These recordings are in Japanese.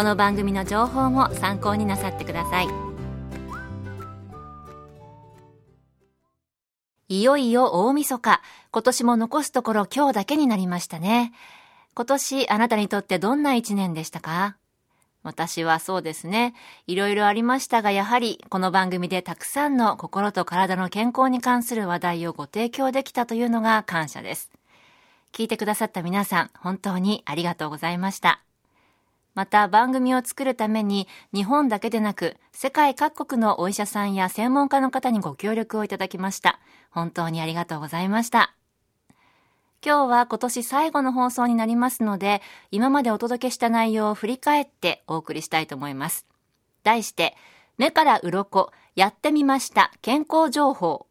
この番組の情報も参考になさってくださいいよいよ大晦日今年も残すところ今日だけになりましたね今年あなたにとってどんな一年でしたか？私はそうですね。いろいろありましたが、やはりこの番組でたくさんの心と体の健康に関する話題をご提供できたというのが感謝です。聞いてくださった皆さん、本当にありがとうございました。また番組を作るために日本だけでなく世界各国のお医者さんや専門家の方にご協力をいただきました。本当にありがとうございました。今日は今年最後の放送になりますので、今までお届けした内容を振り返ってお送りしたいと思います。題して、目から鱗、やってみました、健康情報。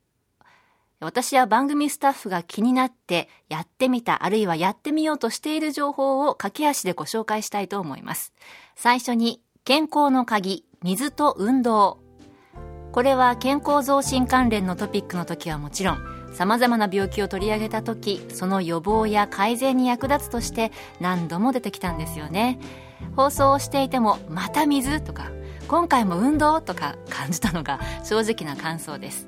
私は番組スタッフが気になってやってみた、あるいはやってみようとしている情報を駆け足でご紹介したいと思います。最初に、健康の鍵、水と運動。これは健康増進関連のトピックの時はもちろん、様々な病気を取り上げた時その予防や改善に役立つとして何度も出てきたんですよね放送をしていてもまた水とか今回も運動とか感じたのが正直な感想です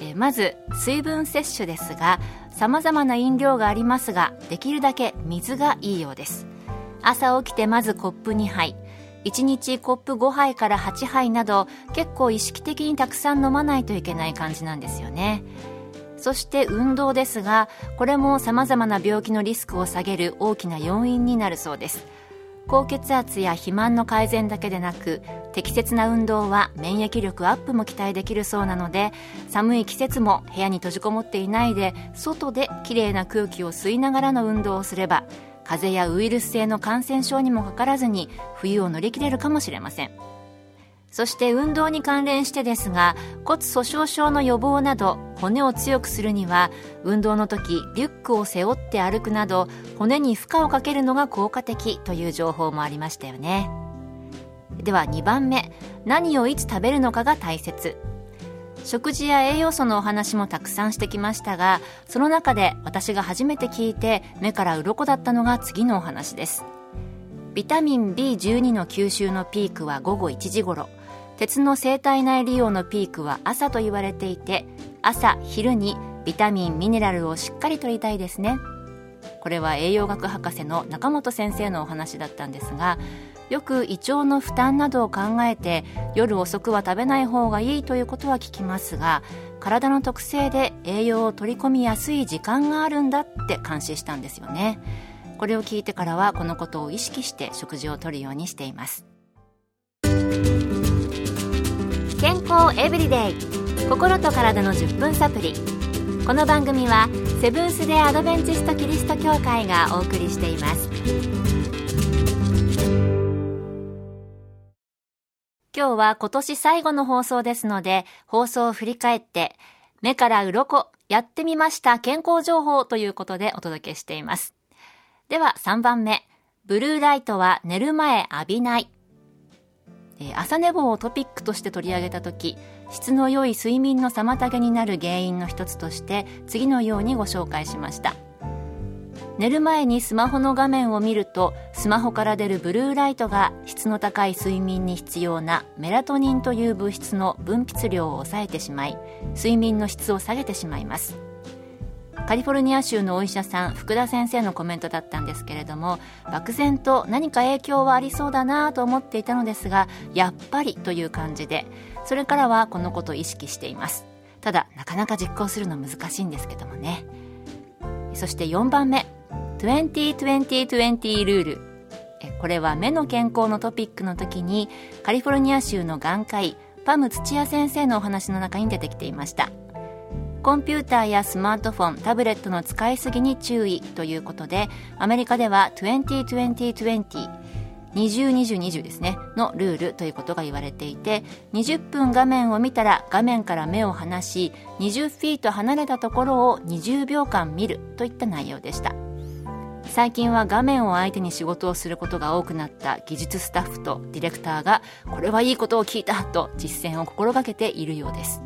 えまず水分摂取ですが様々な飲料がありますができるだけ水がいいようです。朝起きてまずコップ2杯1日コップ5杯から8杯など結構意識的にたくさん飲まないといけない感じなんですよね。そして運動ですがこれも様々な病気のリスクを下げる大きな要因になるそうです。高血圧や肥満の改善だけでなく適切な運動は免疫力アップも期待できるそうなので寒い季節も部屋に閉じこもっていないで外できれいな空気を吸いながらの運動をすれば風邪やウイルス性の感染症にもかからずに冬を乗り切れるかもしれません。そして運動に関連してですが骨粗鬆症の予防など骨を強くするには運動の時リュックを背負って歩くなど骨に負荷をかけるのが効果的という情報もありましたよね。では2番目何をいつ食べるのかが大切。食事や栄養素のお話もたくさんしてきましたがその中で私が初めて聞いて目から鱗だったのが次のお話です。ビタミン B12 の吸収のピークは午後1時頃。鉄の生体内利用のピークは朝と言われていて朝昼にビタミンミネラルをしっかりとりたいですね。これは栄養学博士の中本先生のお話だったんですがよく胃腸の負担などを考えて夜遅くは食べない方がいいということは聞きますが体の特性で栄養を取り込みやすい時間があるんだって監視したんですよね。これを聞いてからはこのことを意識して食事をとるようにしています。健康エブリデイ。心と体の10分サプリ。この番組はセブンス・デ・アドベンチスト・キリスト教会がお送りしています。今日は今年最後の放送ですので放送を振り返って目から鱗やってみました健康情報ということでお届けしています。では3番目ブルーライトは寝る前浴びない。え朝寝坊をトピックとして取り上げた時質の良い睡眠の妨げになる原因の一つとして次のようにご紹介しました。寝る前にスマホの画面を見るとスマホから出るブルーライトが質の高い睡眠に必要なメラトニンという物質の分泌量を抑えてしまい睡眠の質を下げてしまいます。カリフォルニア州のお医者さん福田先生のコメントだったんですけれども漠然と何か影響はありそうだなと思っていたのですがやっぱりという感じでそれからはこのことを意識しています。ただなかなか実行するの難しいんですけどもね。そして4番目。2020-20ルール。これは目の健康のトピックの時にカリフォルニア州の眼科医パム土屋先生のお話の中に出てきていました。コンピューターやスマートフォンタブレットの使いすぎに注意ということでアメリカでは2020-20 202020ですねのルールということが言われていて20分画面を見たら画面から目を離し20フィート離れたところを20秒間見るといった内容でした。最近は画面を相手に仕事をすることが多くなった技術スタッフとディレクターがこれはいいことを聞いたと実践を心がけているようです。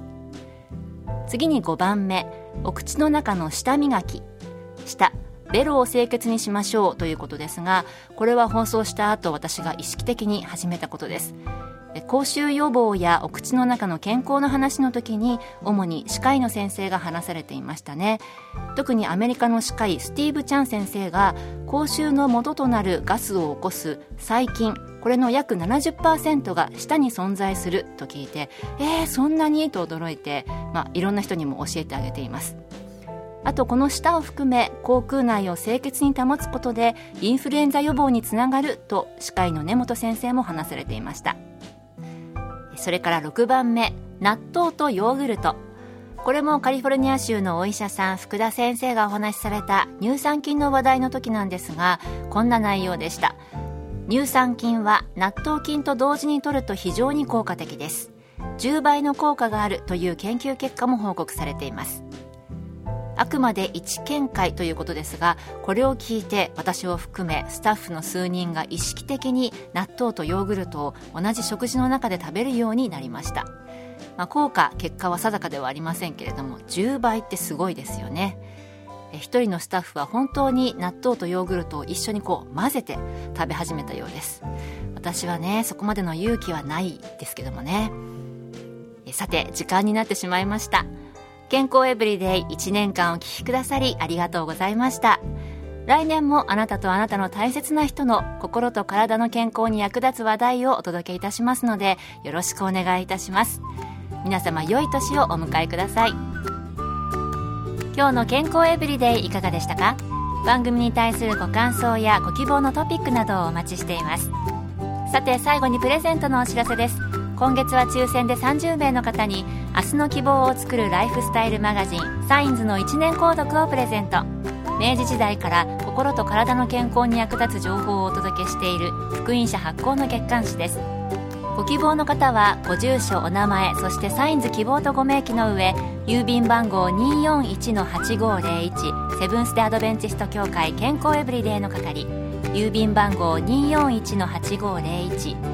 次に5番目お口の中の舌磨き舌ベロを清潔にしましょうということですがこれは放送した後私が意識的に始めたことです。口臭予防やお口の中の健康の話の時に主に歯科医の先生が話されていましたね。特にアメリカの歯科医スティーブ・チャン先生が口臭の元となるガスを起こす細菌これの約70%が舌に存在すると聞いてえー、そんなに？と驚いて、まあ、いろんな人にも教えてあげています。あとこの舌を含め口腔内を清潔に保つことでインフルエンザ予防につながると歯科医の根本先生も話されていました。それから6番目納豆とヨーグルト。これもカリフォルニア州のお医者さん福田先生がお話しされた乳酸菌の話題の時なんですがこんな内容でした。乳酸菌は納豆菌と同時に摂ると非常に効果的です。10倍の効果があるという研究結果も報告されています。あくまで一見解ということですがこれを聞いて私を含めスタッフの数人が意識的に納豆とヨーグルトを同じ食事の中で食べるようになりました、まあ、効果結果は定かではありませんけれども10倍ってすごいですよね。一人のスタッフは本当に納豆とヨーグルトを一緒にこう混ぜて食べ始めたようです。私はねそこまでの勇気はないですけどもね。さて時間になってしまいました。健康エブリデイ1年間お聴きくださりありがとうございました。来年もあなたとあなたの大切な人の心と体の健康に役立つ話題をお届けいたしますのでよろしくお願いいたします。皆様良い年をお迎えください。今日の健康エブリデイいかがでしたか？番組に対するご感想やご希望のトピックなどをお待ちしています。さて最後にプレゼントのお知らせです。今月は抽選で30名の方に明日の希望を作るライフスタイルマガジンサインズの1年購読をプレゼント。明治時代から心と体の健康に役立つ情報をお届けしている福音社発行の月刊誌です。ご希望の方はご住所お名前そしてサインズ希望とご名義の上郵便番号241-8501セブンス・デ・アドベンチスト協会健康エブリデイの係。郵便番号241-8501